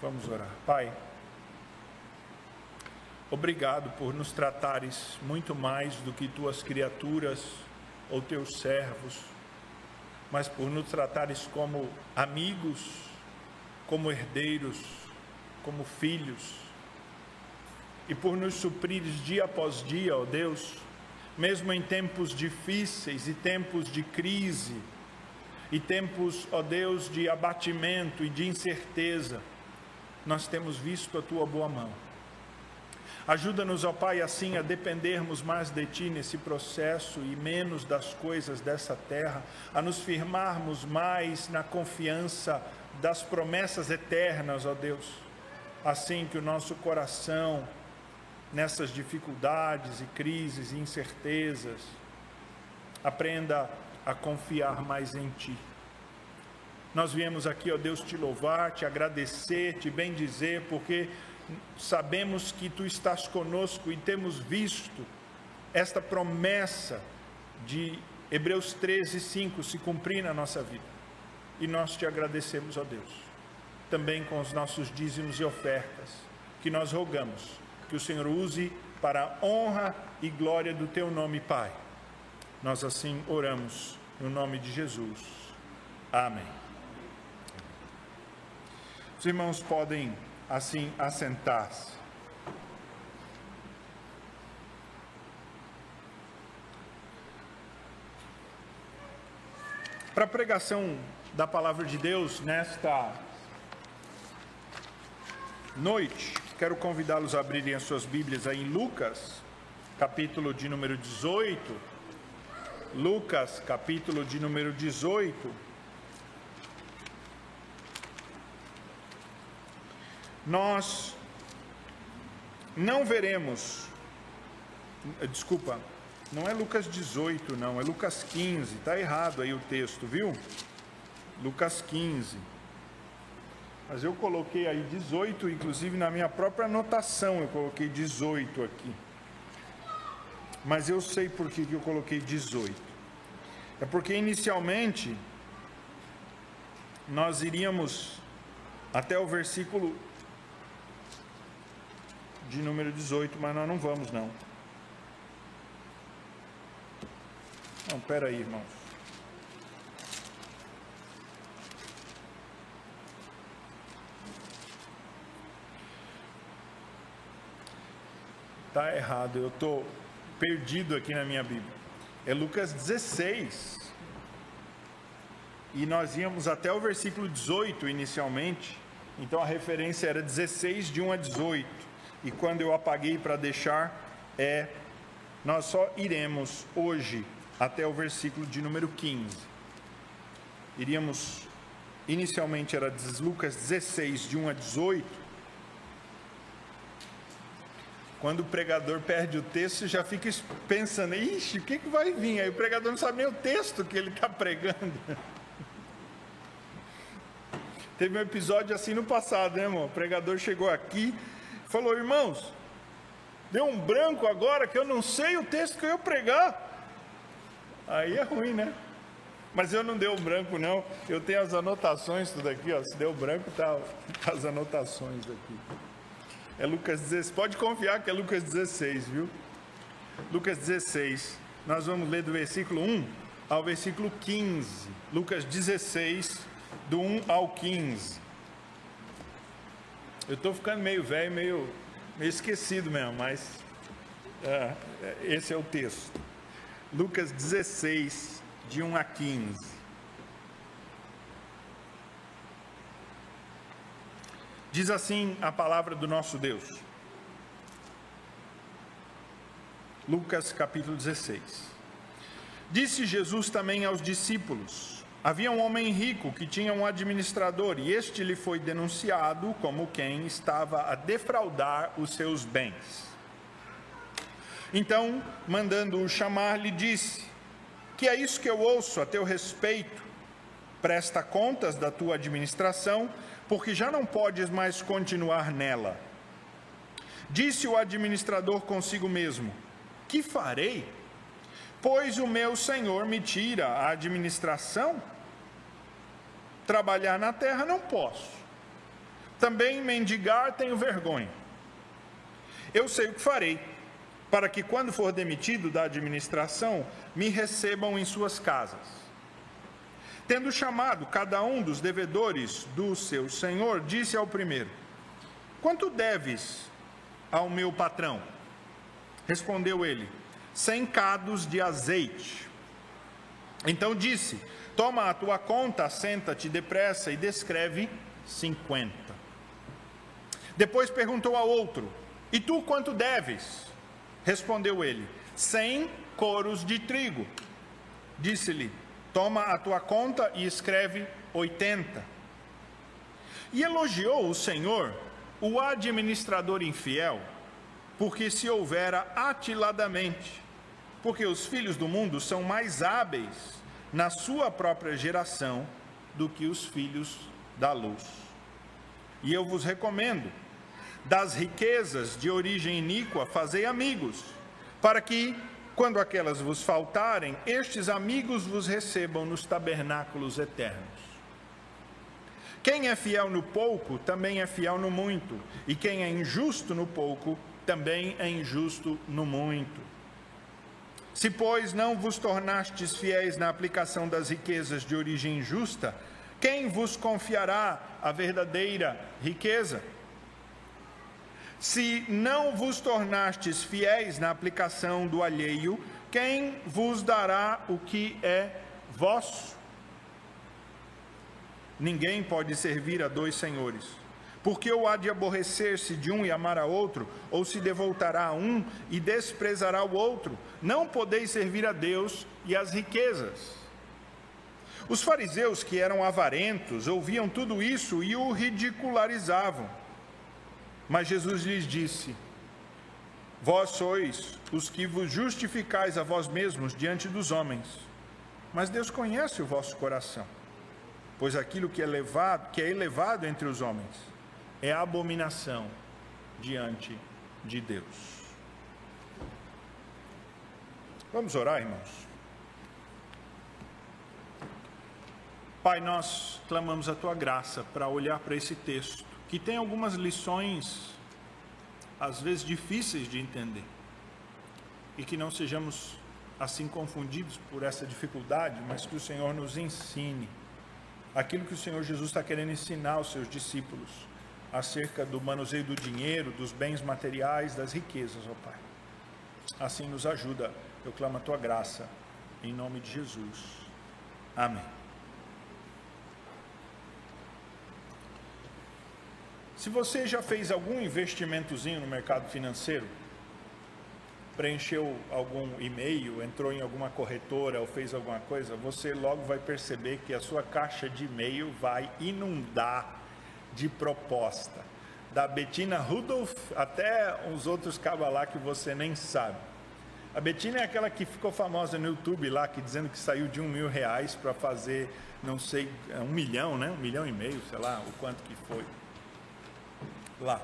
Vamos orar. Pai, obrigado por nos tratares muito mais do que tuas criaturas ou teus servos, mas por nos tratares como amigos, como herdeiros, como filhos, e por nos suprires dia após dia, ó Deus, mesmo em tempos difíceis e tempos de crise, e tempos, ó Deus, de abatimento e de incerteza nós temos visto a tua boa mão. Ajuda-nos, ó Pai, assim a dependermos mais de Ti nesse processo e menos das coisas dessa terra, a nos firmarmos mais na confiança das promessas eternas, ó Deus. Assim que o nosso coração, nessas dificuldades e crises e incertezas, aprenda a confiar mais em Ti. Nós viemos aqui, ó Deus, te louvar, te agradecer, te bendizer, porque sabemos que tu estás conosco e temos visto esta promessa de Hebreus 13, 5 se cumprir na nossa vida. E nós te agradecemos, ó Deus, também com os nossos dízimos e ofertas, que nós rogamos que o Senhor use para a honra e glória do teu nome, Pai. Nós assim oramos, no nome de Jesus. Amém. Os irmãos podem assim assentar-se. Para a pregação da palavra de Deus nesta noite, quero convidá-los a abrirem as suas Bíblias aí em Lucas, capítulo de número 18. Lucas, capítulo de número 18. Nós não veremos, desculpa, não é Lucas 18, não, é Lucas 15, está errado aí o texto, viu? Lucas 15. Mas eu coloquei aí 18, inclusive na minha própria anotação eu coloquei 18 aqui. Mas eu sei por que, eu coloquei 18. É porque inicialmente nós iríamos até o versículo de número 18, mas nós não vamos não. Não, pera aí, irmãos. Tá errado, eu tô perdido aqui na minha Bíblia. É Lucas 16. E nós íamos até o versículo 18 inicialmente. Então a referência era 16 de 1 a 18 e quando eu apaguei para deixar, é nós só iremos hoje até o versículo de número 15. Iríamos, inicialmente era Lucas 16, de 1 a 18. Quando o pregador perde o texto, já fica pensando, ixi, o que, que vai vir? Aí o pregador não sabe nem o texto que ele está pregando. Teve um episódio assim no passado, né, irmão? O pregador chegou aqui, falou: Irmãos, deu um branco agora que eu não sei o texto que eu ia pregar. Aí é ruim, né? Mas eu não deu um branco, não. Eu tenho as anotações, tudo aqui, ó. Se deu branco, tá as anotações aqui. É Lucas 16. Pode confiar que é Lucas 16, viu? Lucas 16. Nós vamos ler do versículo 1 ao versículo 15. Lucas 16, do 1 ao 15. Eu estou ficando meio velho, meio, meio esquecido mesmo, mas é, esse é o texto. Lucas 16, de 1 a 15. Diz assim a palavra do nosso Deus. Lucas capítulo 16. Disse Jesus também aos discípulos: Havia um homem rico que tinha um administrador, e este lhe foi denunciado como quem estava a defraudar os seus bens. Então, mandando-o chamar, lhe disse: Que é isso que eu ouço a teu respeito? Presta contas da tua administração, porque já não podes mais continuar nela. Disse o administrador consigo mesmo: Que farei? Pois o meu senhor me tira a administração? Trabalhar na terra não posso. Também mendigar tenho vergonha. Eu sei o que farei, para que quando for demitido da administração, me recebam em suas casas. Tendo chamado cada um dos devedores do seu senhor, disse ao primeiro: Quanto deves ao meu patrão? Respondeu ele: Cem cados de azeite. Então disse: Toma a tua conta, senta-te depressa e descreve cinquenta. Depois perguntou ao outro: E tu quanto deves? Respondeu ele: Cem coros de trigo. Disse-lhe: Toma a tua conta e escreve oitenta. E elogiou o Senhor o administrador infiel, porque se houvera atiladamente, porque os filhos do mundo são mais hábeis na sua própria geração do que os filhos da luz. E eu vos recomendo, das riquezas de origem iníqua, fazei amigos, para que, quando aquelas vos faltarem, estes amigos vos recebam nos tabernáculos eternos. Quem é fiel no pouco, também é fiel no muito, e quem é injusto no pouco, também é injusto no muito. Se, pois, não vos tornastes fiéis na aplicação das riquezas de origem justa, quem vos confiará a verdadeira riqueza? Se não vos tornastes fiéis na aplicação do alheio, quem vos dará o que é vosso? Ninguém pode servir a dois senhores porque ou há de aborrecer-se de um e amar a outro, ou se devoltará a um e desprezará o outro. Não podeis servir a Deus e às riquezas. Os fariseus, que eram avarentos, ouviam tudo isso e o ridicularizavam. Mas Jesus lhes disse: Vós sois os que vos justificais a vós mesmos diante dos homens, mas Deus conhece o vosso coração, pois aquilo que é elevado, que é elevado entre os homens, é abominação diante de Deus. Vamos orar, irmãos. Pai, nós clamamos a tua graça para olhar para esse texto, que tem algumas lições, às vezes difíceis de entender, e que não sejamos assim confundidos por essa dificuldade, mas que o Senhor nos ensine aquilo que o Senhor Jesus está querendo ensinar aos seus discípulos acerca do manuseio do dinheiro, dos bens materiais, das riquezas, ó Pai. Assim nos ajuda, eu clamo a tua graça, em nome de Jesus. Amém. Se você já fez algum investimentozinho no mercado financeiro, preencheu algum e-mail, entrou em alguma corretora ou fez alguma coisa, você logo vai perceber que a sua caixa de e-mail vai inundar de proposta. Da Bettina Rudolph até uns outros cabas lá que você nem sabe. A Bettina é aquela que ficou famosa no YouTube lá, que dizendo que saiu de um mil reais para fazer, não sei, um milhão, né? Um milhão e meio, sei lá, o quanto que foi. Lá.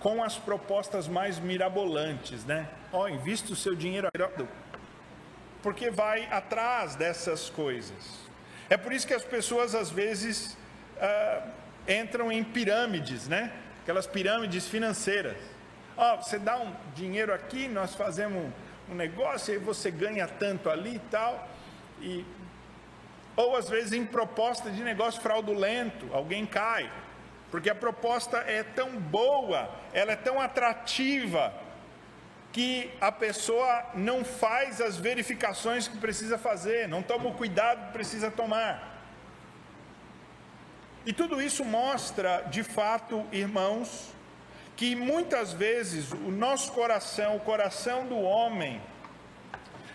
Com as propostas mais mirabolantes, né? Ó, oh, invista o seu dinheiro porque vai atrás dessas coisas. É por isso que as pessoas às vezes uh, entram em pirâmides, né? Aquelas pirâmides financeiras. Ó, oh, você dá um dinheiro aqui, nós fazemos um negócio, aí você ganha tanto ali e tal. E, ou às vezes em proposta de negócio fraudulento, alguém cai. Porque a proposta é tão boa, ela é tão atrativa, que a pessoa não faz as verificações que precisa fazer, não toma o cuidado que precisa tomar. E tudo isso mostra, de fato, irmãos, que muitas vezes o nosso coração, o coração do homem,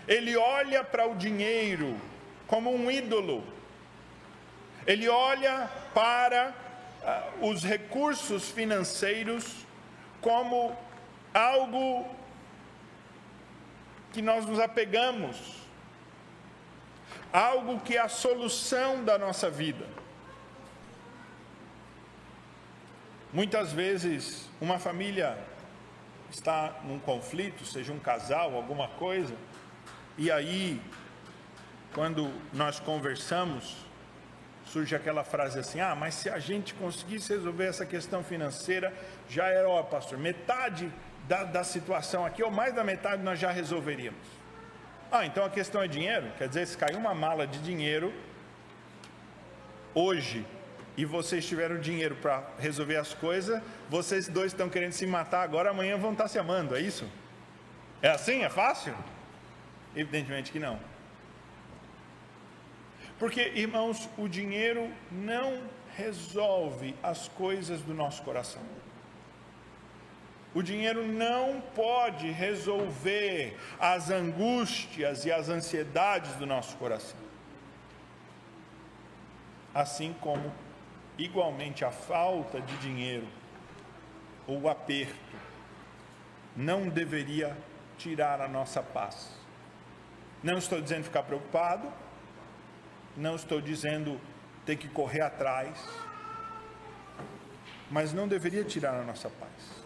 ele olha para o dinheiro como um ídolo, ele olha para uh, os recursos financeiros como algo que nós nos apegamos, algo que é a solução da nossa vida. Muitas vezes, uma família está num conflito, seja um casal, alguma coisa, e aí, quando nós conversamos surge aquela frase assim: ah, mas se a gente conseguisse resolver essa questão financeira, já era, ó, pastor, metade da, da situação aqui, ou mais da metade, nós já resolveríamos. Ah, então a questão é dinheiro? Quer dizer, se caiu uma mala de dinheiro hoje e vocês tiveram dinheiro para resolver as coisas, vocês dois estão querendo se matar agora, amanhã vão estar se amando, é isso? É assim? É fácil? Evidentemente que não. Porque, irmãos, o dinheiro não resolve as coisas do nosso coração. O dinheiro não pode resolver as angústias e as ansiedades do nosso coração. Assim como, igualmente, a falta de dinheiro ou o aperto não deveria tirar a nossa paz. Não estou dizendo ficar preocupado, não estou dizendo ter que correr atrás, mas não deveria tirar a nossa paz.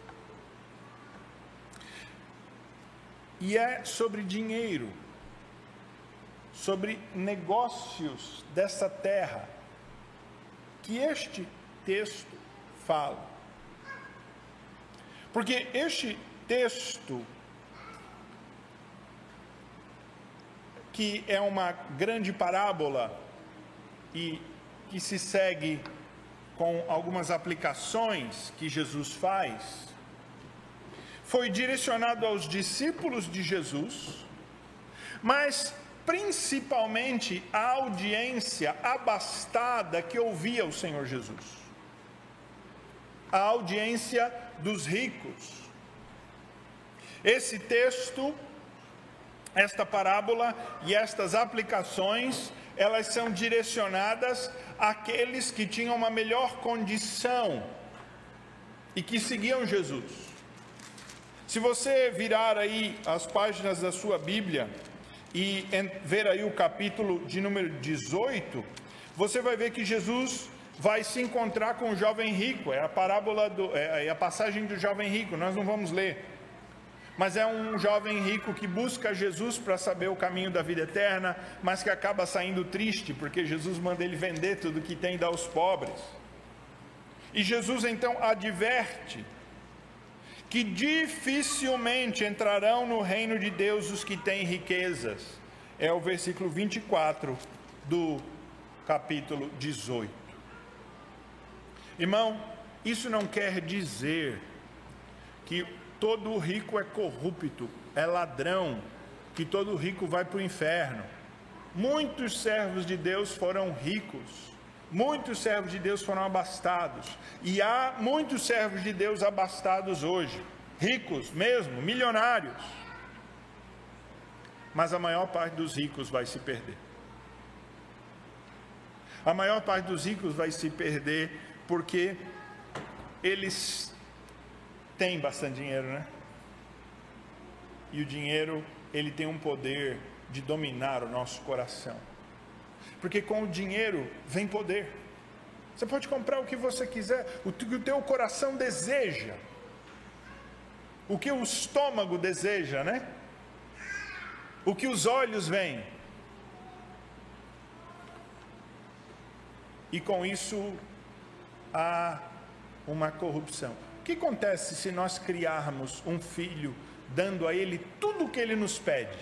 E é sobre dinheiro, sobre negócios dessa terra, que este texto fala. Porque este texto, que é uma grande parábola e que se segue com algumas aplicações que Jesus faz, foi direcionado aos discípulos de Jesus, mas principalmente à audiência abastada que ouvia o Senhor Jesus. A audiência dos ricos. Esse texto, esta parábola e estas aplicações, elas são direcionadas àqueles que tinham uma melhor condição e que seguiam Jesus. Se você virar aí as páginas da sua Bíblia e ver aí o capítulo de número 18, você vai ver que Jesus vai se encontrar com o jovem rico. É a parábola do, é, é a passagem do jovem rico. Nós não vamos ler, mas é um jovem rico que busca Jesus para saber o caminho da vida eterna, mas que acaba saindo triste porque Jesus manda ele vender tudo que tem e dar aos pobres. E Jesus então adverte que dificilmente entrarão no reino de Deus os que têm riquezas. É o versículo 24 do capítulo 18. Irmão, isso não quer dizer que todo rico é corrupto, é ladrão, que todo rico vai para o inferno. Muitos servos de Deus foram ricos Muitos servos de Deus foram abastados. E há muitos servos de Deus abastados hoje, ricos mesmo, milionários. Mas a maior parte dos ricos vai se perder. A maior parte dos ricos vai se perder porque eles têm bastante dinheiro, né? E o dinheiro, ele tem um poder de dominar o nosso coração. Porque com o dinheiro vem poder. Você pode comprar o que você quiser, o que o teu coração deseja. O que o estômago deseja, né? O que os olhos veem. E com isso há uma corrupção. O que acontece se nós criarmos um filho dando a ele tudo o que ele nos pede?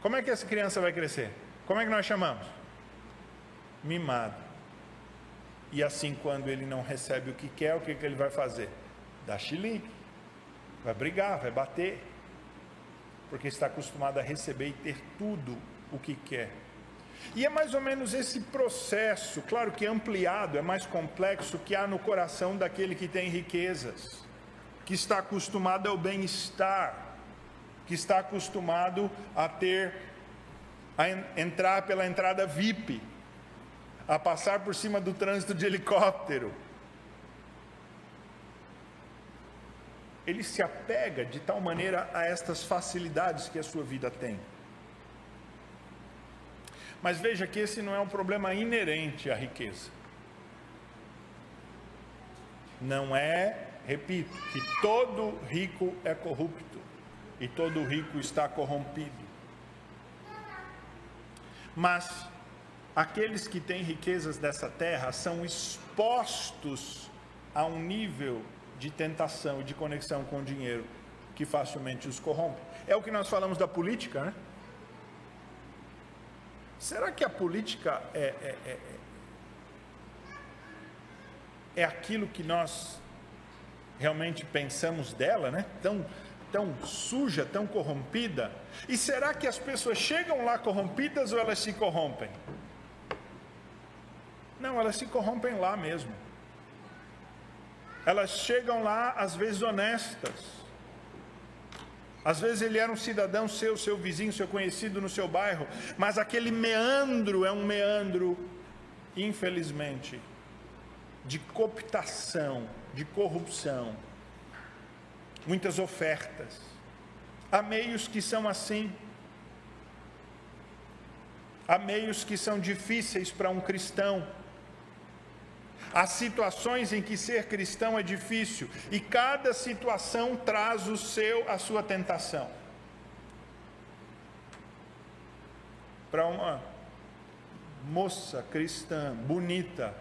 Como é que essa criança vai crescer? Como é que nós chamamos? Mimado. E assim, quando ele não recebe o que quer, o que, que ele vai fazer? Dá chilique, vai brigar, vai bater, porque está acostumado a receber e ter tudo o que quer. E é mais ou menos esse processo, claro que ampliado, é mais complexo, que há no coração daquele que tem riquezas, que está acostumado ao bem-estar, que está acostumado a ter, a entrar pela entrada VIP, a passar por cima do trânsito de helicóptero. Ele se apega de tal maneira a estas facilidades que a sua vida tem. Mas veja que esse não é um problema inerente à riqueza. Não é, repito, que todo rico é corrupto e todo rico está corrompido. Mas aqueles que têm riquezas dessa terra são expostos a um nível de tentação e de conexão com o dinheiro que facilmente os corrompe. É o que nós falamos da política, né? Será que a política é, é, é, é aquilo que nós realmente pensamos dela, né? Tão, tão suja, tão corrompida? E será que as pessoas chegam lá corrompidas ou elas se corrompem? Não, elas se corrompem lá mesmo. Elas chegam lá, às vezes honestas. Às vezes ele era um cidadão seu, seu vizinho, seu conhecido no seu bairro, mas aquele meandro é um meandro, infelizmente, de cooptação, de corrupção. Muitas ofertas. Há meios que são assim. Há meios que são difíceis para um cristão Há situações em que ser cristão é difícil e cada situação traz o seu a sua tentação. Para uma moça cristã bonita,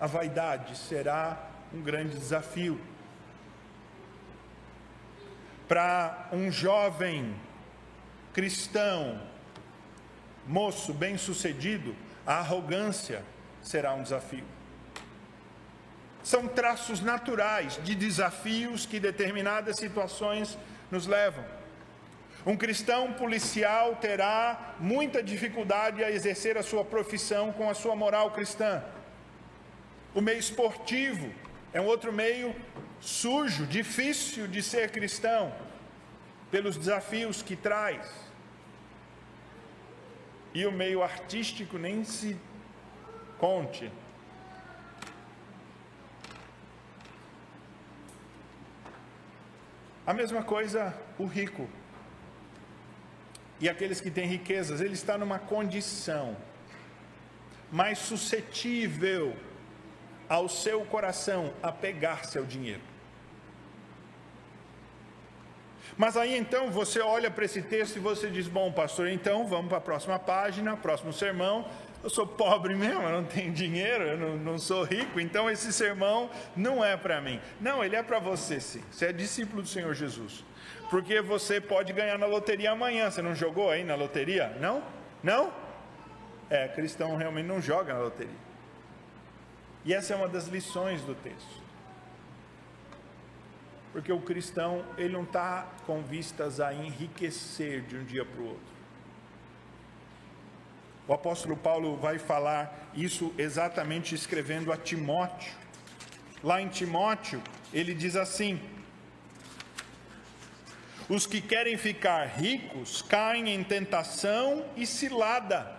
a vaidade será um grande desafio. Para um jovem cristão, moço bem-sucedido, a arrogância será um desafio são traços naturais de desafios que determinadas situações nos levam. Um cristão policial terá muita dificuldade a exercer a sua profissão com a sua moral cristã. O meio esportivo é um outro meio sujo, difícil de ser cristão, pelos desafios que traz. E o meio artístico nem se conte, A mesma coisa o rico. E aqueles que têm riquezas, ele está numa condição mais suscetível ao seu coração a pegar-se ao dinheiro. Mas aí então você olha para esse texto e você diz: Bom, pastor, então vamos para a próxima página, próximo sermão eu sou pobre mesmo, eu não tenho dinheiro, eu não, não sou rico, então esse sermão não é para mim. Não, ele é para você sim. Você é discípulo do Senhor Jesus. Porque você pode ganhar na loteria amanhã. Você não jogou aí na loteria? Não? Não? É, cristão realmente não joga na loteria. E essa é uma das lições do texto. Porque o cristão, ele não está com vistas a enriquecer de um dia para o outro. O apóstolo Paulo vai falar isso exatamente escrevendo a Timóteo. Lá em Timóteo, ele diz assim: Os que querem ficar ricos caem em tentação e cilada,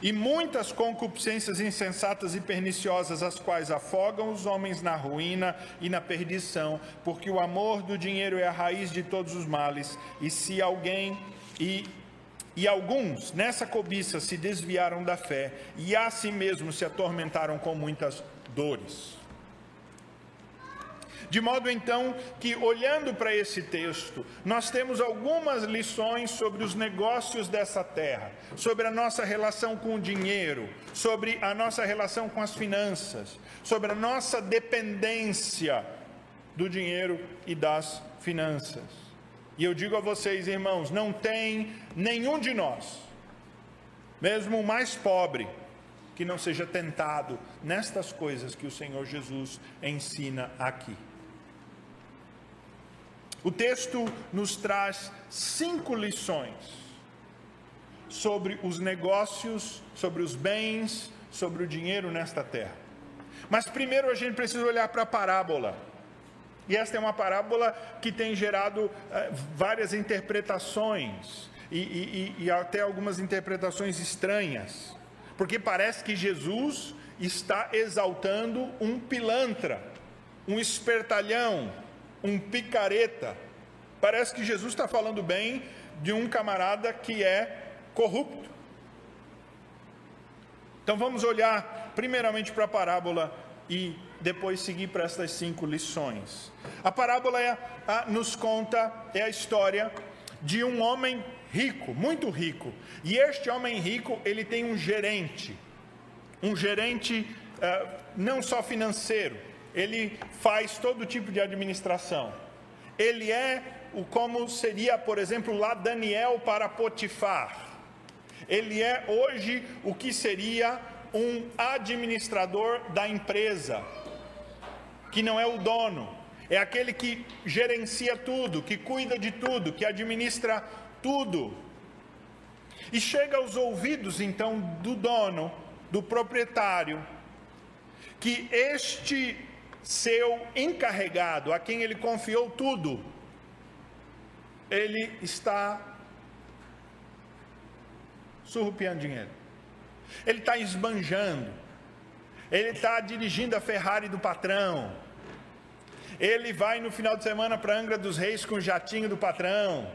e muitas concupiscências insensatas e perniciosas, as quais afogam os homens na ruína e na perdição, porque o amor do dinheiro é a raiz de todos os males, e se alguém e e alguns nessa cobiça se desviaram da fé e a si mesmos se atormentaram com muitas dores. De modo então que, olhando para esse texto, nós temos algumas lições sobre os negócios dessa terra, sobre a nossa relação com o dinheiro, sobre a nossa relação com as finanças, sobre a nossa dependência do dinheiro e das finanças. E eu digo a vocês, irmãos, não tem nenhum de nós, mesmo o mais pobre, que não seja tentado nestas coisas que o Senhor Jesus ensina aqui. O texto nos traz cinco lições sobre os negócios, sobre os bens, sobre o dinheiro nesta terra. Mas primeiro a gente precisa olhar para a parábola. E esta é uma parábola que tem gerado eh, várias interpretações e, e, e até algumas interpretações estranhas, porque parece que Jesus está exaltando um pilantra, um espertalhão, um picareta. Parece que Jesus está falando bem de um camarada que é corrupto. Então vamos olhar primeiramente para a parábola e depois seguir para estas cinco lições. A parábola é, a, nos conta, é a história de um homem rico, muito rico. E este homem rico, ele tem um gerente, um gerente uh, não só financeiro, ele faz todo tipo de administração. Ele é o como seria, por exemplo, lá Daniel para Potifar. Ele é hoje o que seria um administrador da empresa, que não é o dono, é aquele que gerencia tudo, que cuida de tudo, que administra tudo. E chega aos ouvidos então do dono, do proprietário, que este seu encarregado, a quem ele confiou tudo, ele está surrupiando dinheiro. Ele está esbanjando. Ele está dirigindo a Ferrari do patrão. Ele vai no final de semana para Angra dos Reis com o jatinho do patrão.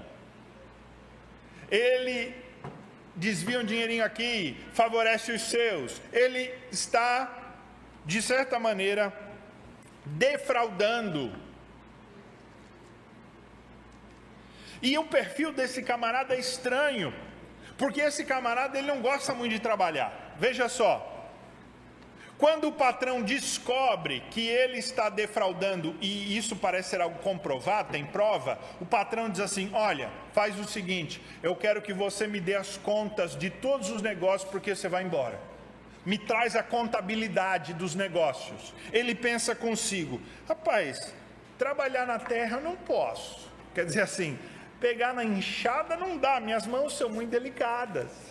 Ele desvia um dinheirinho aqui, favorece os seus. Ele está, de certa maneira, defraudando. E o perfil desse camarada é estranho, porque esse camarada ele não gosta muito de trabalhar. Veja só, quando o patrão descobre que ele está defraudando, e isso parece ser algo comprovado, tem prova, o patrão diz assim: Olha, faz o seguinte, eu quero que você me dê as contas de todos os negócios, porque você vai embora. Me traz a contabilidade dos negócios. Ele pensa consigo: Rapaz, trabalhar na terra eu não posso. Quer dizer assim, pegar na enxada não dá, minhas mãos são muito delicadas.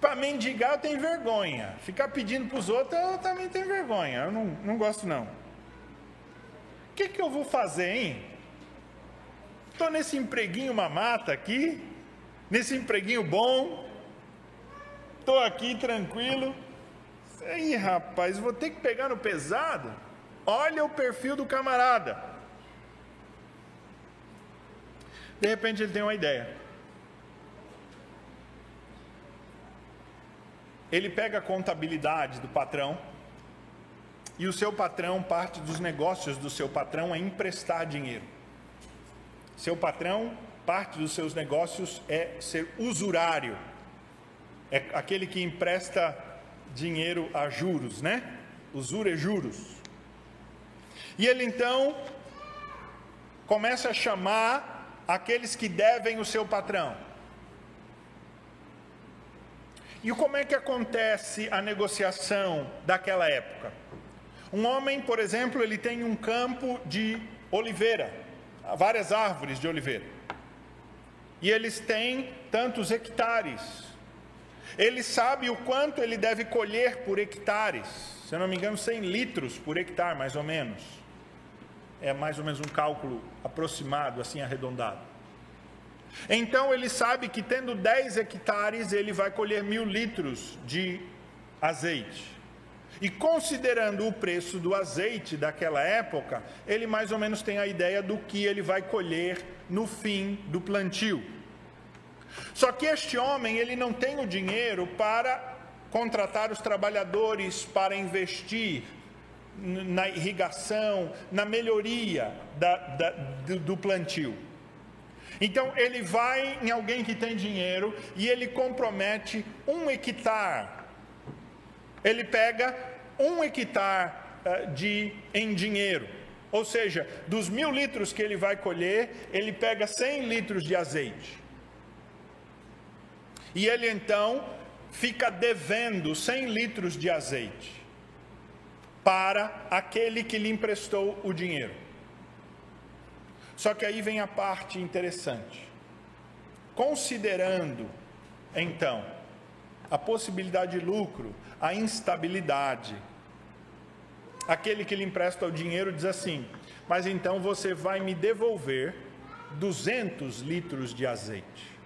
Para mendigar eu tenho vergonha. Ficar pedindo para os outros eu também tenho vergonha. Eu não, não gosto não. O que, que eu vou fazer, hein? Estou nesse empreguinho mamata aqui, nesse empreguinho bom. Estou aqui tranquilo. Aí, rapaz, vou ter que pegar no pesado. Olha o perfil do camarada. De repente ele tem uma ideia. Ele pega a contabilidade do patrão e o seu patrão, parte dos negócios do seu patrão é emprestar dinheiro. Seu patrão, parte dos seus negócios é ser usurário, é aquele que empresta dinheiro a juros, né? Usura e juros. E ele então começa a chamar aqueles que devem o seu patrão. E como é que acontece a negociação daquela época? Um homem, por exemplo, ele tem um campo de oliveira, várias árvores de oliveira. E eles têm tantos hectares. Ele sabe o quanto ele deve colher por hectares. Se eu não me engano, 100 litros por hectare, mais ou menos. É mais ou menos um cálculo aproximado, assim arredondado. Então ele sabe que tendo 10 hectares, ele vai colher mil litros de azeite. E considerando o preço do azeite daquela época, ele mais ou menos tem a ideia do que ele vai colher no fim do plantio. Só que este homem, ele não tem o dinheiro para contratar os trabalhadores para investir na irrigação, na melhoria da, da, do, do plantio. Então ele vai em alguém que tem dinheiro e ele compromete um hectare. Ele pega um hectare uh, de, em dinheiro. Ou seja, dos mil litros que ele vai colher, ele pega 100 litros de azeite. E ele então fica devendo 100 litros de azeite para aquele que lhe emprestou o dinheiro. Só que aí vem a parte interessante. Considerando, então, a possibilidade de lucro, a instabilidade, aquele que lhe empresta o dinheiro diz assim: Mas então você vai me devolver 200 litros de azeite.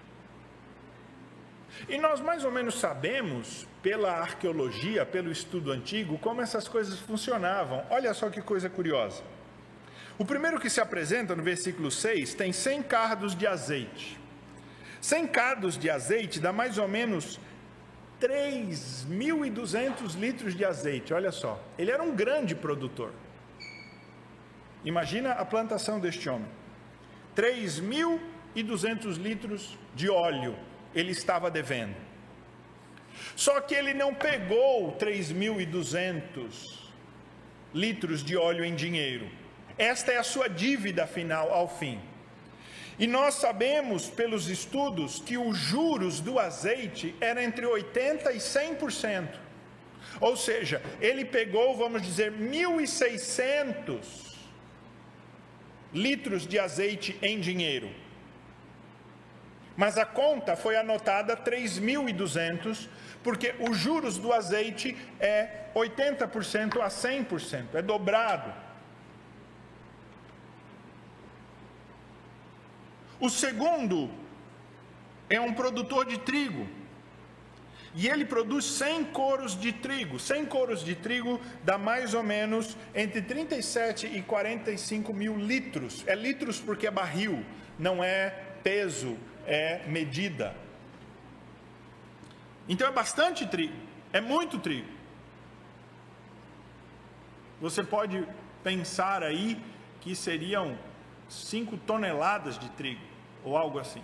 E nós mais ou menos sabemos, pela arqueologia, pelo estudo antigo, como essas coisas funcionavam. Olha só que coisa curiosa. O primeiro que se apresenta no versículo 6 tem 100 cardos de azeite. 100 cardos de azeite dá mais ou menos 3.200 litros de azeite. Olha só, ele era um grande produtor. Imagina a plantação deste homem. 3.200 e 200 litros de óleo ele estava devendo. Só que ele não pegou 3.200 litros de óleo em dinheiro. Esta é a sua dívida final ao fim. E nós sabemos pelos estudos que os juros do azeite era entre 80 e 100%. Ou seja, ele pegou, vamos dizer, 1.600 litros de azeite em dinheiro. Mas a conta foi anotada 3.200, porque os juros do azeite é 80% a 100%, é dobrado. O segundo é um produtor de trigo. E ele produz 100 coros de trigo. 100 coros de trigo dá mais ou menos entre 37 e 45 mil litros. É litros porque é barril, não é peso, é medida. Então é bastante trigo, é muito trigo. Você pode pensar aí que seriam 5 toneladas de trigo, ou algo assim.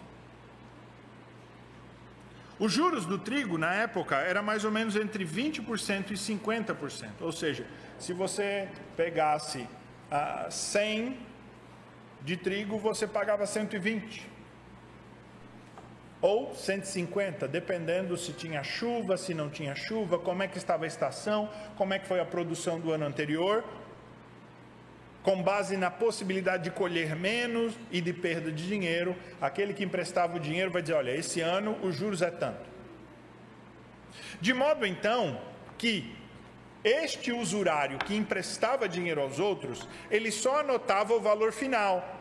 Os juros do trigo na época era mais ou menos entre 20% e 50%. Ou seja, se você pegasse ah, 100 de trigo, você pagava 120 ou 150, dependendo se tinha chuva, se não tinha chuva, como é que estava a estação, como é que foi a produção do ano anterior, com base na possibilidade de colher menos e de perda de dinheiro, aquele que emprestava o dinheiro vai dizer: olha, esse ano os juros é tanto. De modo então que este usurário que emprestava dinheiro aos outros, ele só anotava o valor final.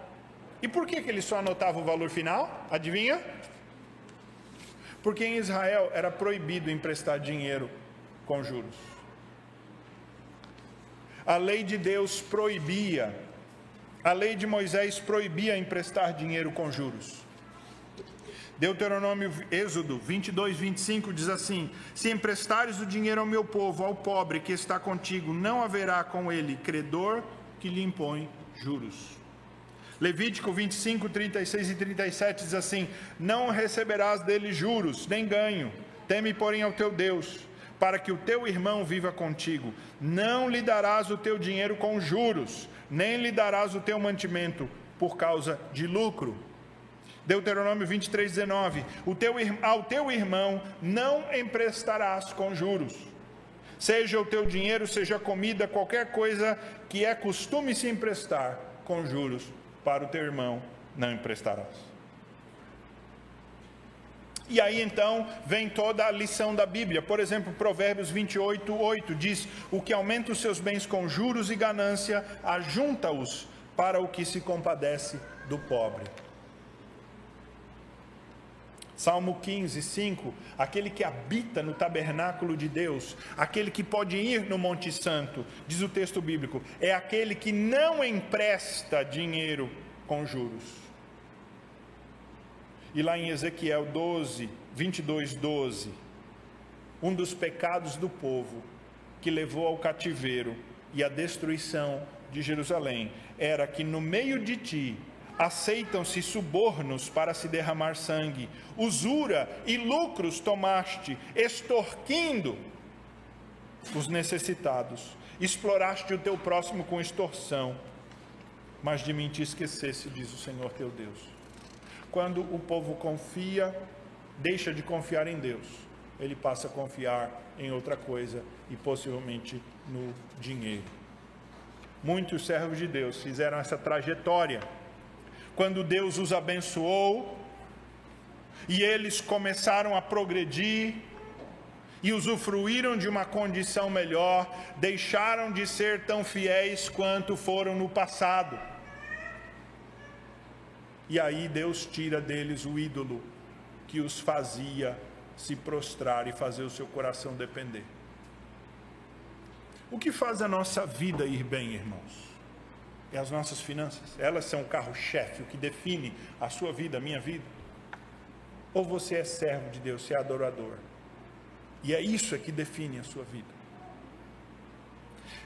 E por que, que ele só anotava o valor final? Adivinha? Porque em Israel era proibido emprestar dinheiro com juros. A lei de Deus proibia, a lei de Moisés proibia emprestar dinheiro com juros. Deuteronômio, Êxodo 22, 25 diz assim: Se emprestares o dinheiro ao meu povo, ao pobre que está contigo, não haverá com ele credor que lhe impõe juros. Levítico 25, 36 e 37 diz assim: Não receberás dele juros, nem ganho, teme, porém, ao teu Deus para que o teu irmão viva contigo. Não lhe darás o teu dinheiro com juros, nem lhe darás o teu mantimento por causa de lucro. Deuteronômio 23, 19: o teu, Ao teu irmão não emprestarás com juros. Seja o teu dinheiro, seja comida, qualquer coisa que é costume se emprestar com juros, para o teu irmão não emprestarás. E aí então vem toda a lição da Bíblia. Por exemplo, Provérbios 28, 8 diz: O que aumenta os seus bens com juros e ganância, ajunta-os para o que se compadece do pobre. Salmo 15, 5: Aquele que habita no tabernáculo de Deus, aquele que pode ir no Monte Santo, diz o texto bíblico, é aquele que não empresta dinheiro com juros. E lá em Ezequiel 12, 22, 12, um dos pecados do povo que levou ao cativeiro e à destruição de Jerusalém era que no meio de ti aceitam-se subornos para se derramar sangue, usura e lucros tomaste, extorquindo os necessitados, exploraste o teu próximo com extorsão, mas de mim te esquecesse, diz o Senhor teu Deus. Quando o povo confia, deixa de confiar em Deus, ele passa a confiar em outra coisa e possivelmente no dinheiro. Muitos servos de Deus fizeram essa trajetória. Quando Deus os abençoou e eles começaram a progredir e usufruíram de uma condição melhor, deixaram de ser tão fiéis quanto foram no passado e aí Deus tira deles o ídolo que os fazia se prostrar e fazer o seu coração depender. O que faz a nossa vida ir bem, irmãos? É as nossas finanças. Elas são o carro-chefe, o que define a sua vida, a minha vida. Ou você é servo de Deus, você é adorador. E é isso que define a sua vida.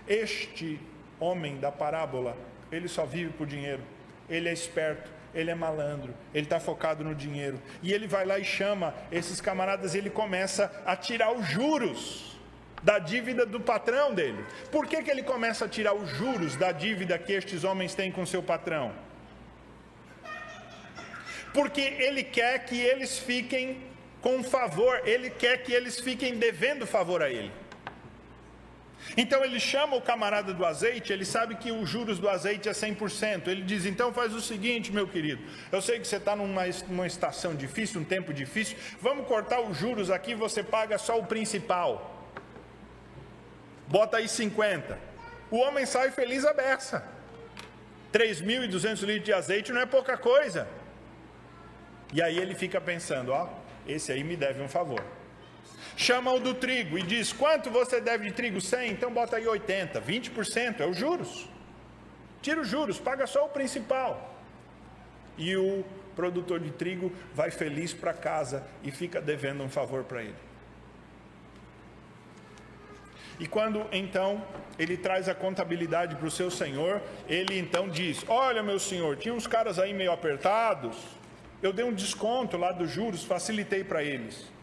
Este homem da parábola, ele só vive por dinheiro. Ele é esperto, ele é malandro, ele está focado no dinheiro. E ele vai lá e chama esses camaradas e ele começa a tirar os juros da dívida do patrão dele. Por que, que ele começa a tirar os juros da dívida que estes homens têm com seu patrão? Porque ele quer que eles fiquem com favor, ele quer que eles fiquem devendo favor a ele. Então ele chama o camarada do azeite, ele sabe que os juros do azeite é 100%. Ele diz: então faz o seguinte, meu querido, eu sei que você está numa, numa estação difícil, um tempo difícil, vamos cortar os juros aqui, você paga só o principal. Bota aí 50. O homem sai feliz a beça. 3.200 litros de azeite não é pouca coisa. E aí ele fica pensando: ó, esse aí me deve um favor chama o do trigo e diz: Quanto você deve de trigo? 100? Então bota aí 80, 20% é os juros. Tira os juros, paga só o principal. E o produtor de trigo vai feliz para casa e fica devendo um favor para ele. E quando então ele traz a contabilidade para o seu senhor, ele então diz: Olha, meu senhor, tinha uns caras aí meio apertados, eu dei um desconto lá dos juros, facilitei para eles.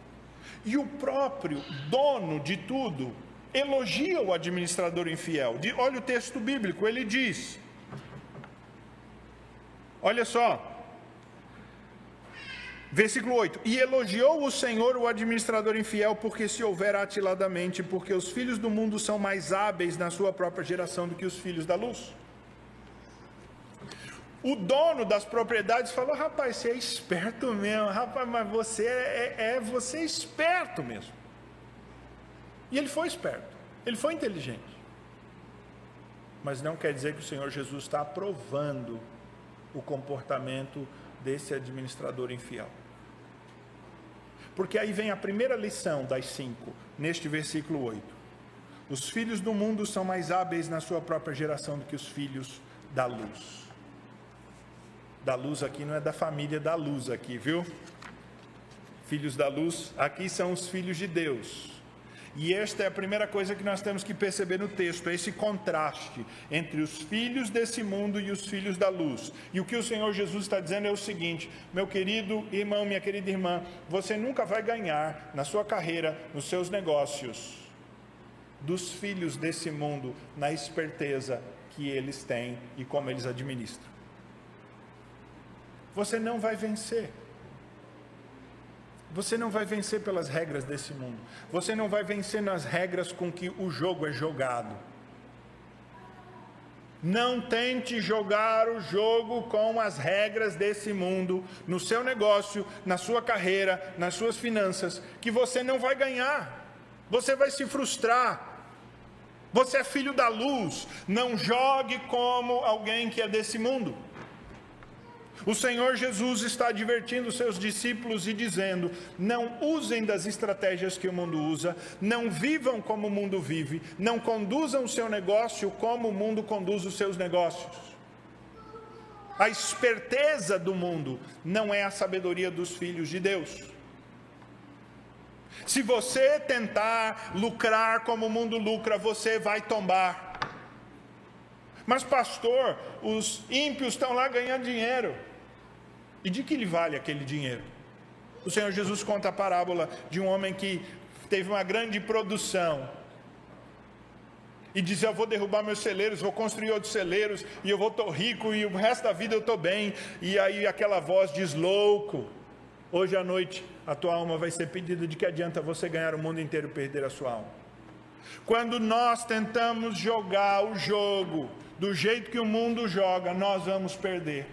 E o próprio dono de tudo elogia o administrador infiel. Olha o texto bíblico, ele diz: Olha só, Versículo 8: E elogiou o Senhor o administrador infiel, porque se houver atiladamente, porque os filhos do mundo são mais hábeis na sua própria geração do que os filhos da luz. O dono das propriedades falou: rapaz, você é esperto mesmo, rapaz, mas você é, é, é você é esperto mesmo. E ele foi esperto, ele foi inteligente. Mas não quer dizer que o Senhor Jesus está aprovando o comportamento desse administrador infiel. Porque aí vem a primeira lição das cinco, neste versículo 8. Os filhos do mundo são mais hábeis na sua própria geração do que os filhos da luz da luz aqui não é da família da luz aqui, viu? Filhos da luz, aqui são os filhos de Deus. E esta é a primeira coisa que nós temos que perceber no texto, é esse contraste entre os filhos desse mundo e os filhos da luz. E o que o Senhor Jesus está dizendo é o seguinte: meu querido irmão, minha querida irmã, você nunca vai ganhar na sua carreira, nos seus negócios, dos filhos desse mundo, na esperteza que eles têm e como eles administram você não vai vencer. Você não vai vencer pelas regras desse mundo. Você não vai vencer nas regras com que o jogo é jogado. Não tente jogar o jogo com as regras desse mundo, no seu negócio, na sua carreira, nas suas finanças, que você não vai ganhar. Você vai se frustrar. Você é filho da luz. Não jogue como alguém que é desse mundo. O Senhor Jesus está advertindo seus discípulos e dizendo: não usem das estratégias que o mundo usa, não vivam como o mundo vive, não conduzam o seu negócio como o mundo conduz os seus negócios. A esperteza do mundo não é a sabedoria dos filhos de Deus. Se você tentar lucrar como o mundo lucra, você vai tombar. Mas, pastor, os ímpios estão lá ganhando dinheiro. E de que lhe vale aquele dinheiro? O Senhor Jesus conta a parábola de um homem que teve uma grande produção e diz: Eu vou derrubar meus celeiros, vou construir outros celeiros, e eu vou estar rico, e o resto da vida eu estou bem. E aí aquela voz diz: Louco, hoje à noite a tua alma vai ser pedida. De que adianta você ganhar o mundo inteiro e perder a sua alma? Quando nós tentamos jogar o jogo do jeito que o mundo joga, nós vamos perder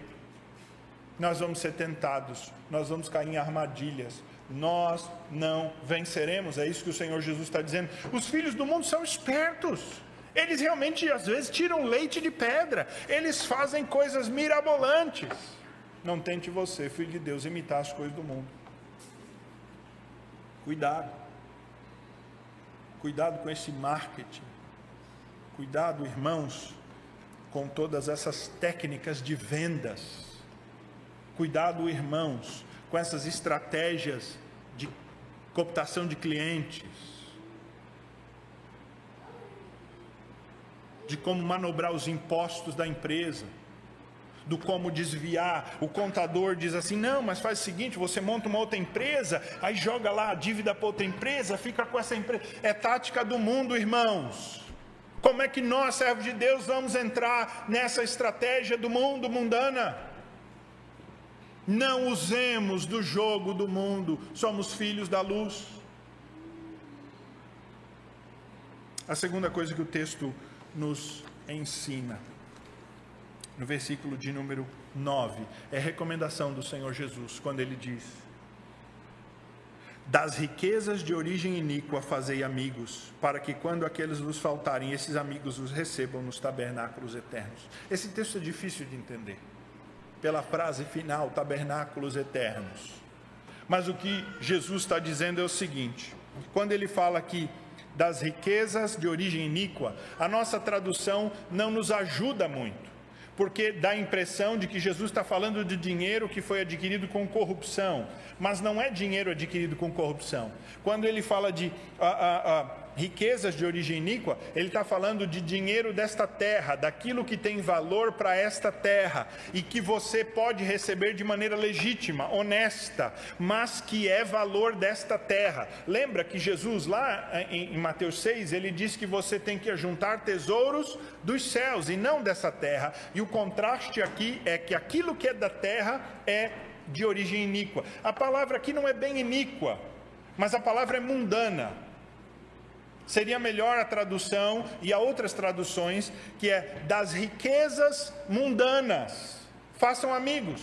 nós vamos ser tentados, nós vamos cair em armadilhas, nós não venceremos, é isso que o Senhor Jesus está dizendo. Os filhos do mundo são espertos, eles realmente às vezes tiram leite de pedra, eles fazem coisas mirabolantes. Não tente você, filho de Deus, imitar as coisas do mundo. Cuidado, cuidado com esse marketing, cuidado, irmãos, com todas essas técnicas de vendas Cuidado, irmãos, com essas estratégias de cooptação de clientes, de como manobrar os impostos da empresa, do como desviar. O contador diz assim: não, mas faz o seguinte: você monta uma outra empresa, aí joga lá a dívida para outra empresa, fica com essa empresa. É tática do mundo, irmãos. Como é que nós, servos de Deus, vamos entrar nessa estratégia do mundo mundana? Não usemos do jogo do mundo, somos filhos da luz. A segunda coisa que o texto nos ensina, no versículo de número 9, é recomendação do Senhor Jesus, quando ele diz: Das riquezas de origem iníqua fazei amigos, para que quando aqueles vos faltarem, esses amigos os recebam nos tabernáculos eternos. Esse texto é difícil de entender, pela frase final, tabernáculos eternos. Mas o que Jesus está dizendo é o seguinte: quando ele fala que das riquezas de origem iníqua, a nossa tradução não nos ajuda muito, porque dá a impressão de que Jesus está falando de dinheiro que foi adquirido com corrupção, mas não é dinheiro adquirido com corrupção. Quando ele fala de a, a, a riquezas de origem iníqua, ele está falando de dinheiro desta terra, daquilo que tem valor para esta terra e que você pode receber de maneira legítima, honesta, mas que é valor desta terra. Lembra que Jesus, lá eh, em Mateus 6, ele diz que você tem que juntar tesouros dos céus e não dessa terra. E o contraste aqui é que aquilo que é da terra é de origem iníqua. A palavra aqui não é bem iníqua, mas a palavra é mundana. Seria melhor a tradução e há outras traduções que é das riquezas mundanas. Façam amigos.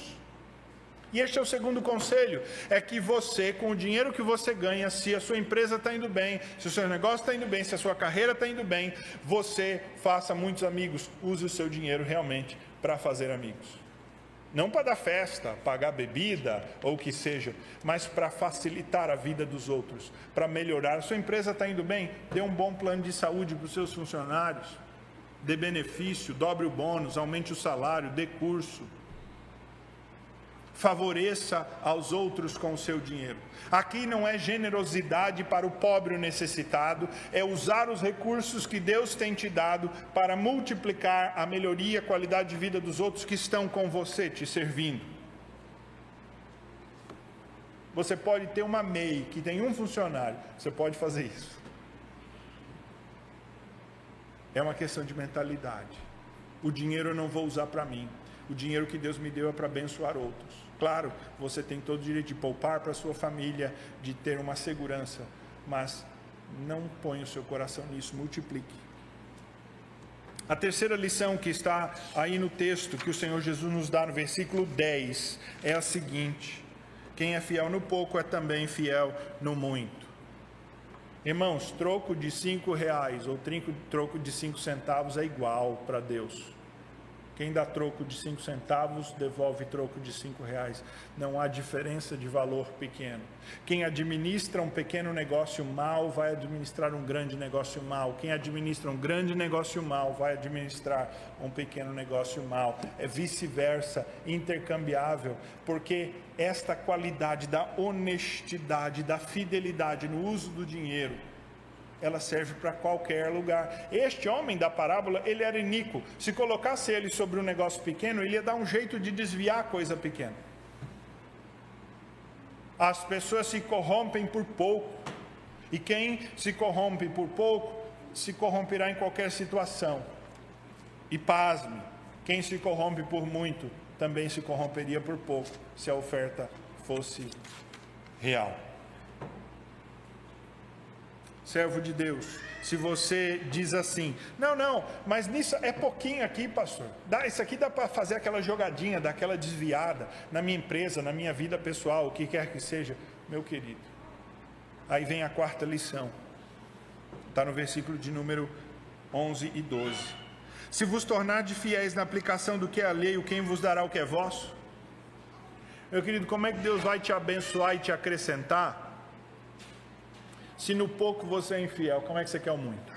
E este é o segundo conselho: é que você, com o dinheiro que você ganha, se a sua empresa está indo bem, se o seu negócio está indo bem, se a sua carreira está indo bem, você faça muitos amigos. Use o seu dinheiro realmente para fazer amigos. Não para dar festa, pagar bebida ou o que seja, mas para facilitar a vida dos outros, para melhorar. Sua empresa está indo bem? Dê um bom plano de saúde para os seus funcionários, dê benefício, dobre o bônus, aumente o salário, dê curso favoreça aos outros com o seu dinheiro. Aqui não é generosidade para o pobre ou necessitado, é usar os recursos que Deus tem te dado para multiplicar a melhoria a qualidade de vida dos outros que estão com você, te servindo. Você pode ter uma MEI que tem um funcionário, você pode fazer isso. É uma questão de mentalidade. O dinheiro eu não vou usar para mim. O dinheiro que Deus me deu é para abençoar outros. Claro, você tem todo o direito de poupar para sua família, de ter uma segurança, mas não ponha o seu coração nisso, multiplique. A terceira lição que está aí no texto que o Senhor Jesus nos dá no versículo 10 é a seguinte: quem é fiel no pouco é também fiel no muito. Irmãos, troco de cinco reais ou troco de cinco centavos é igual para Deus. Quem dá troco de cinco centavos devolve troco de cinco reais. Não há diferença de valor pequeno. Quem administra um pequeno negócio mal vai administrar um grande negócio mal. Quem administra um grande negócio mal vai administrar um pequeno negócio mal. É vice-versa, intercambiável, porque esta qualidade da honestidade, da fidelidade no uso do dinheiro ela serve para qualquer lugar. Este homem da parábola, ele era iníquo. Se colocasse ele sobre um negócio pequeno, ele ia dar um jeito de desviar a coisa pequena. As pessoas se corrompem por pouco. E quem se corrompe por pouco, se corromperá em qualquer situação. E pasme, quem se corrompe por muito, também se corromperia por pouco, se a oferta fosse real servo de Deus, se você diz assim, não, não, mas nisso é pouquinho aqui, pastor. Dá, isso aqui dá para fazer aquela jogadinha, daquela desviada na minha empresa, na minha vida pessoal, o que quer que seja, meu querido. Aí vem a quarta lição. Está no versículo de número 11 e 12. Se vos tornar de fiéis na aplicação do que é alheio, quem vos dará o que é vosso? Meu querido, como é que Deus vai te abençoar e te acrescentar? Se no pouco você é infiel, como é que você quer o muito?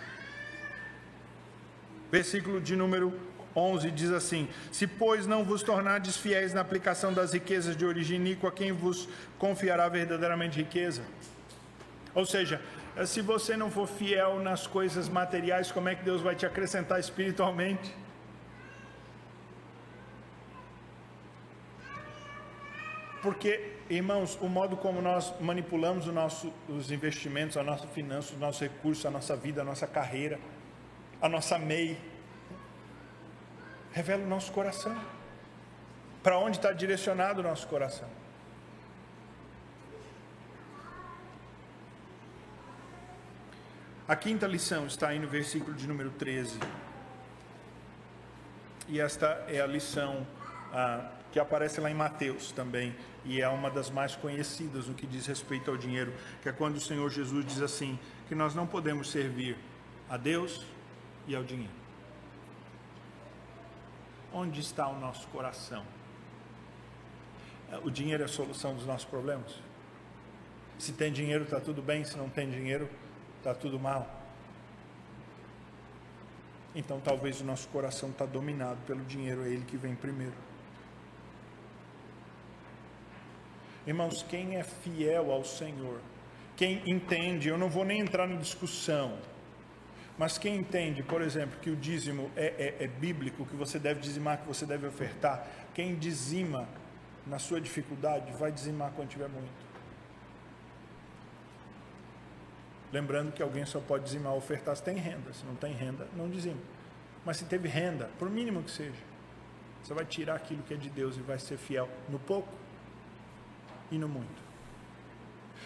Versículo de número 11 diz assim: Se, pois, não vos tornardes fiéis na aplicação das riquezas de origem iníqua, quem vos confiará verdadeiramente riqueza? Ou seja, se você não for fiel nas coisas materiais, como é que Deus vai te acrescentar espiritualmente? Porque, irmãos, o modo como nós manipulamos nosso, os investimentos, a nossa finança, os nossos recursos, a nossa vida, a nossa carreira, a nossa MEI, revela o nosso coração. Para onde está direcionado o nosso coração? A quinta lição está aí no versículo de número 13. E esta é a lição ah, que aparece lá em Mateus também, e é uma das mais conhecidas no que diz respeito ao dinheiro, que é quando o Senhor Jesus diz assim: que nós não podemos servir a Deus e ao dinheiro. Onde está o nosso coração? O dinheiro é a solução dos nossos problemas? Se tem dinheiro, está tudo bem, se não tem dinheiro, está tudo mal. Então talvez o nosso coração está dominado pelo dinheiro, é ele que vem primeiro. Irmãos, quem é fiel ao Senhor, quem entende, eu não vou nem entrar na discussão, mas quem entende, por exemplo, que o dízimo é, é, é bíblico, que você deve dizimar, que você deve ofertar, quem dizima na sua dificuldade, vai dizimar quando tiver muito. Lembrando que alguém só pode dizimar ou ofertar se tem renda. Se não tem renda, não dizima. Mas se teve renda, por mínimo que seja, você vai tirar aquilo que é de Deus e vai ser fiel no pouco e no muito.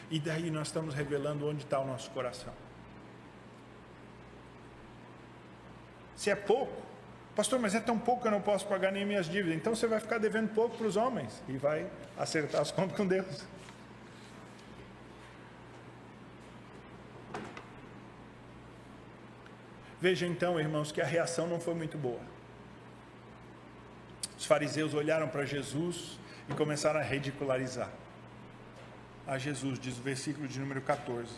E daí nós estamos revelando onde está o nosso coração. Se é pouco, pastor, mas é tão pouco que eu não posso pagar nem minhas dívidas. Então você vai ficar devendo pouco para os homens e vai acertar as contas com Deus. Veja então, irmãos, que a reação não foi muito boa. Os fariseus olharam para Jesus e começaram a ridicularizar a Jesus, diz o versículo de número 14.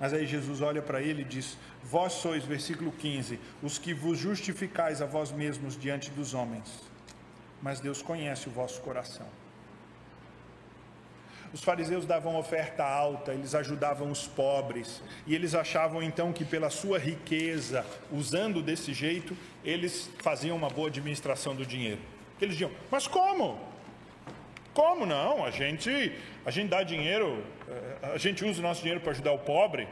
Mas aí Jesus olha para ele e diz: Vós sois, versículo 15, os que vos justificais a vós mesmos diante dos homens, mas Deus conhece o vosso coração. Os fariseus davam oferta alta, eles ajudavam os pobres, e eles achavam então que pela sua riqueza, usando desse jeito, eles faziam uma boa administração do dinheiro. Eles diziam: Mas como? Como não? A gente, a gente dá dinheiro, eh, a gente usa o nosso dinheiro para ajudar o pobre.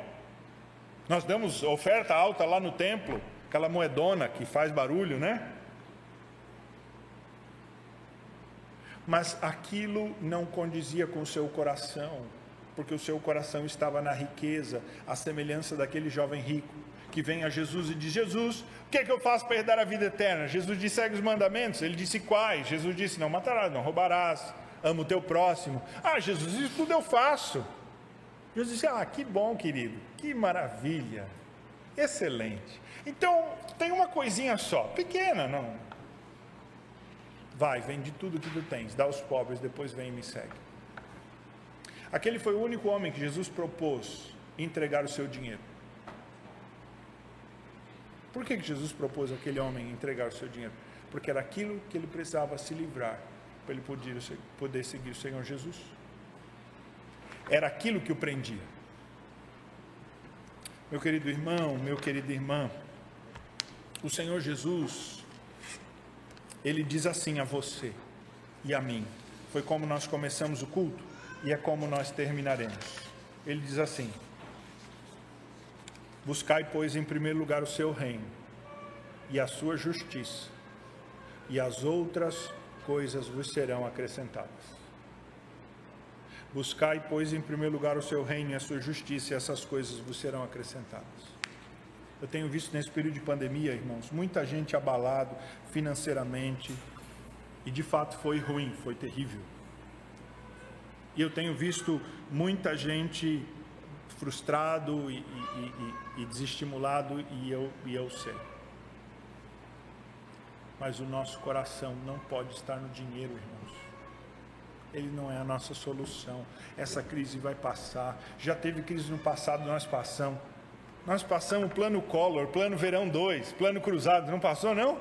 Nós damos oferta alta lá no templo, aquela moedona que faz barulho, né? Mas aquilo não condizia com o seu coração, porque o seu coração estava na riqueza, a semelhança daquele jovem rico que vem a Jesus e diz: Jesus, o que, é que eu faço para herdar a vida eterna? Jesus disse: segue os mandamentos. Ele disse: quais? Jesus disse: não matarás, não roubarás, ama o teu próximo. Ah, Jesus, isso tudo eu faço. Jesus disse: Ah, que bom, querido, que maravilha, excelente. Então, tem uma coisinha só, pequena, não. Vai, vende tudo que tu tens, dá aos pobres, depois vem e me segue. Aquele foi o único homem que Jesus propôs entregar o seu dinheiro. Por que Jesus propôs aquele homem entregar o seu dinheiro? Porque era aquilo que ele precisava se livrar para ele poder, poder seguir o Senhor Jesus. Era aquilo que o prendia. Meu querido irmão, meu querido irmã, o Senhor Jesus, Ele diz assim a você e a mim. Foi como nós começamos o culto e é como nós terminaremos. Ele diz assim: Buscai, pois, em primeiro lugar o seu reino e a sua justiça, e as outras coisas vos serão acrescentadas. Buscai, pois, em primeiro lugar o seu reino e a sua justiça, e essas coisas vos serão acrescentadas. Eu tenho visto nesse período de pandemia, irmãos, muita gente abalado financeiramente, e de fato foi ruim, foi terrível. E eu tenho visto muita gente frustrado e, e, e, e desestimulado, e eu, e eu sei mas o nosso coração não pode estar no dinheiro, irmãos. Ele não é a nossa solução. Essa crise vai passar. Já teve crise no passado, nós passamos. Nós passamos plano Collor, plano Verão 2, plano Cruzado, não passou não?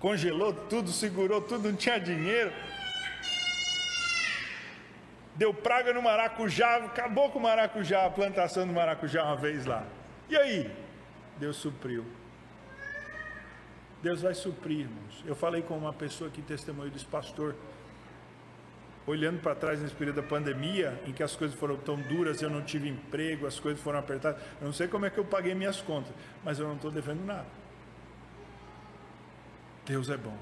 Congelou tudo, segurou tudo, não tinha dinheiro. Deu praga no maracujá, acabou com o maracujá, a plantação do maracujá uma vez lá. E aí? Deus supriu. Deus vai suprir, irmãos. Eu falei com uma pessoa que testemunhou desse pastor, olhando para trás nesse período da pandemia, em que as coisas foram tão duras, eu não tive emprego, as coisas foram apertadas. Eu não sei como é que eu paguei minhas contas, mas eu não estou devendo nada. Deus é bom.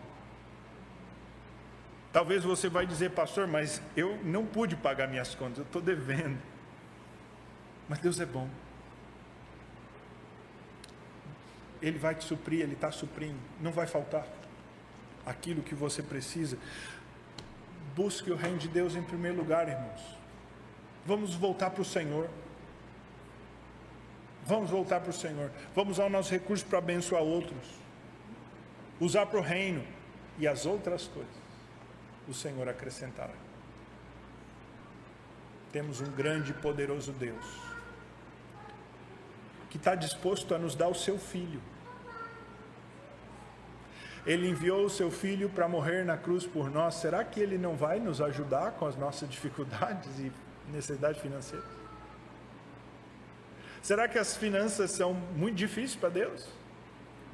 Talvez você vai dizer, pastor, mas eu não pude pagar minhas contas, eu estou devendo. Mas Deus é bom. Ele vai te suprir, Ele está suprindo, não vai faltar aquilo que você precisa. Busque o reino de Deus em primeiro lugar, irmãos. Vamos voltar para o Senhor. Vamos voltar para o Senhor. Vamos usar o nosso recurso para abençoar outros. Usar para o reino. E as outras coisas, o Senhor acrescentará. Temos um grande e poderoso Deus que está disposto a nos dar o seu filho. Ele enviou o seu filho para morrer na cruz por nós. Será que ele não vai nos ajudar com as nossas dificuldades e necessidades financeiras? Será que as finanças são muito difíceis para Deus?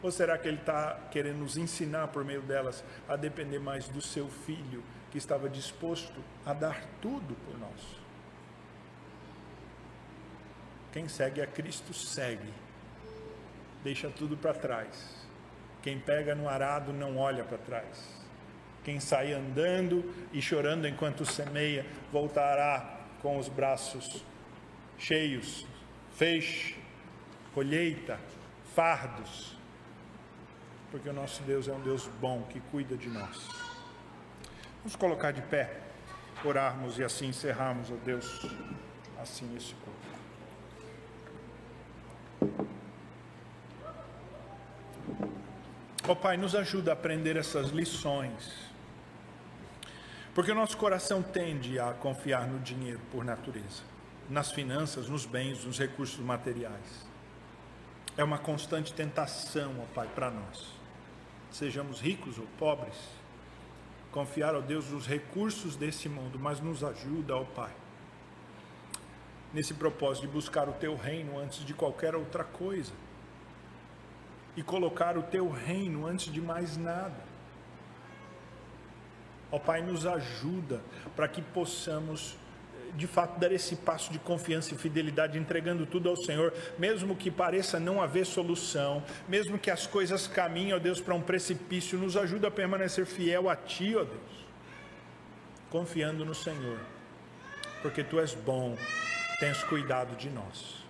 Ou será que Ele está querendo nos ensinar por meio delas a depender mais do seu filho, que estava disposto a dar tudo por nós? Quem segue a Cristo segue, deixa tudo para trás. Quem pega no arado não olha para trás. Quem sai andando e chorando enquanto semeia, voltará com os braços cheios, feixe, colheita, fardos. Porque o nosso Deus é um Deus bom que cuida de nós. Vamos colocar de pé, orarmos e assim encerrarmos, ó Deus, assim esse culto. Ó oh, Pai, nos ajuda a aprender essas lições. Porque o nosso coração tende a confiar no dinheiro por natureza, nas finanças, nos bens, nos recursos materiais. É uma constante tentação, ó Pai, para nós. Sejamos ricos ou pobres, confiar, ó Deus, nos recursos desse mundo, mas nos ajuda, ó Pai, nesse propósito de buscar o Teu reino antes de qualquer outra coisa e colocar o teu reino antes de mais nada. Ó Pai, nos ajuda para que possamos de fato dar esse passo de confiança e fidelidade, entregando tudo ao Senhor, mesmo que pareça não haver solução, mesmo que as coisas caminhem, ó Deus, para um precipício, nos ajuda a permanecer fiel a Ti, ó Deus, confiando no Senhor, porque Tu és bom, tens cuidado de nós.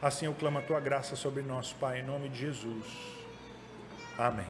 Assim eu clamo a tua graça sobre nós, Pai, em nome de Jesus. Amém.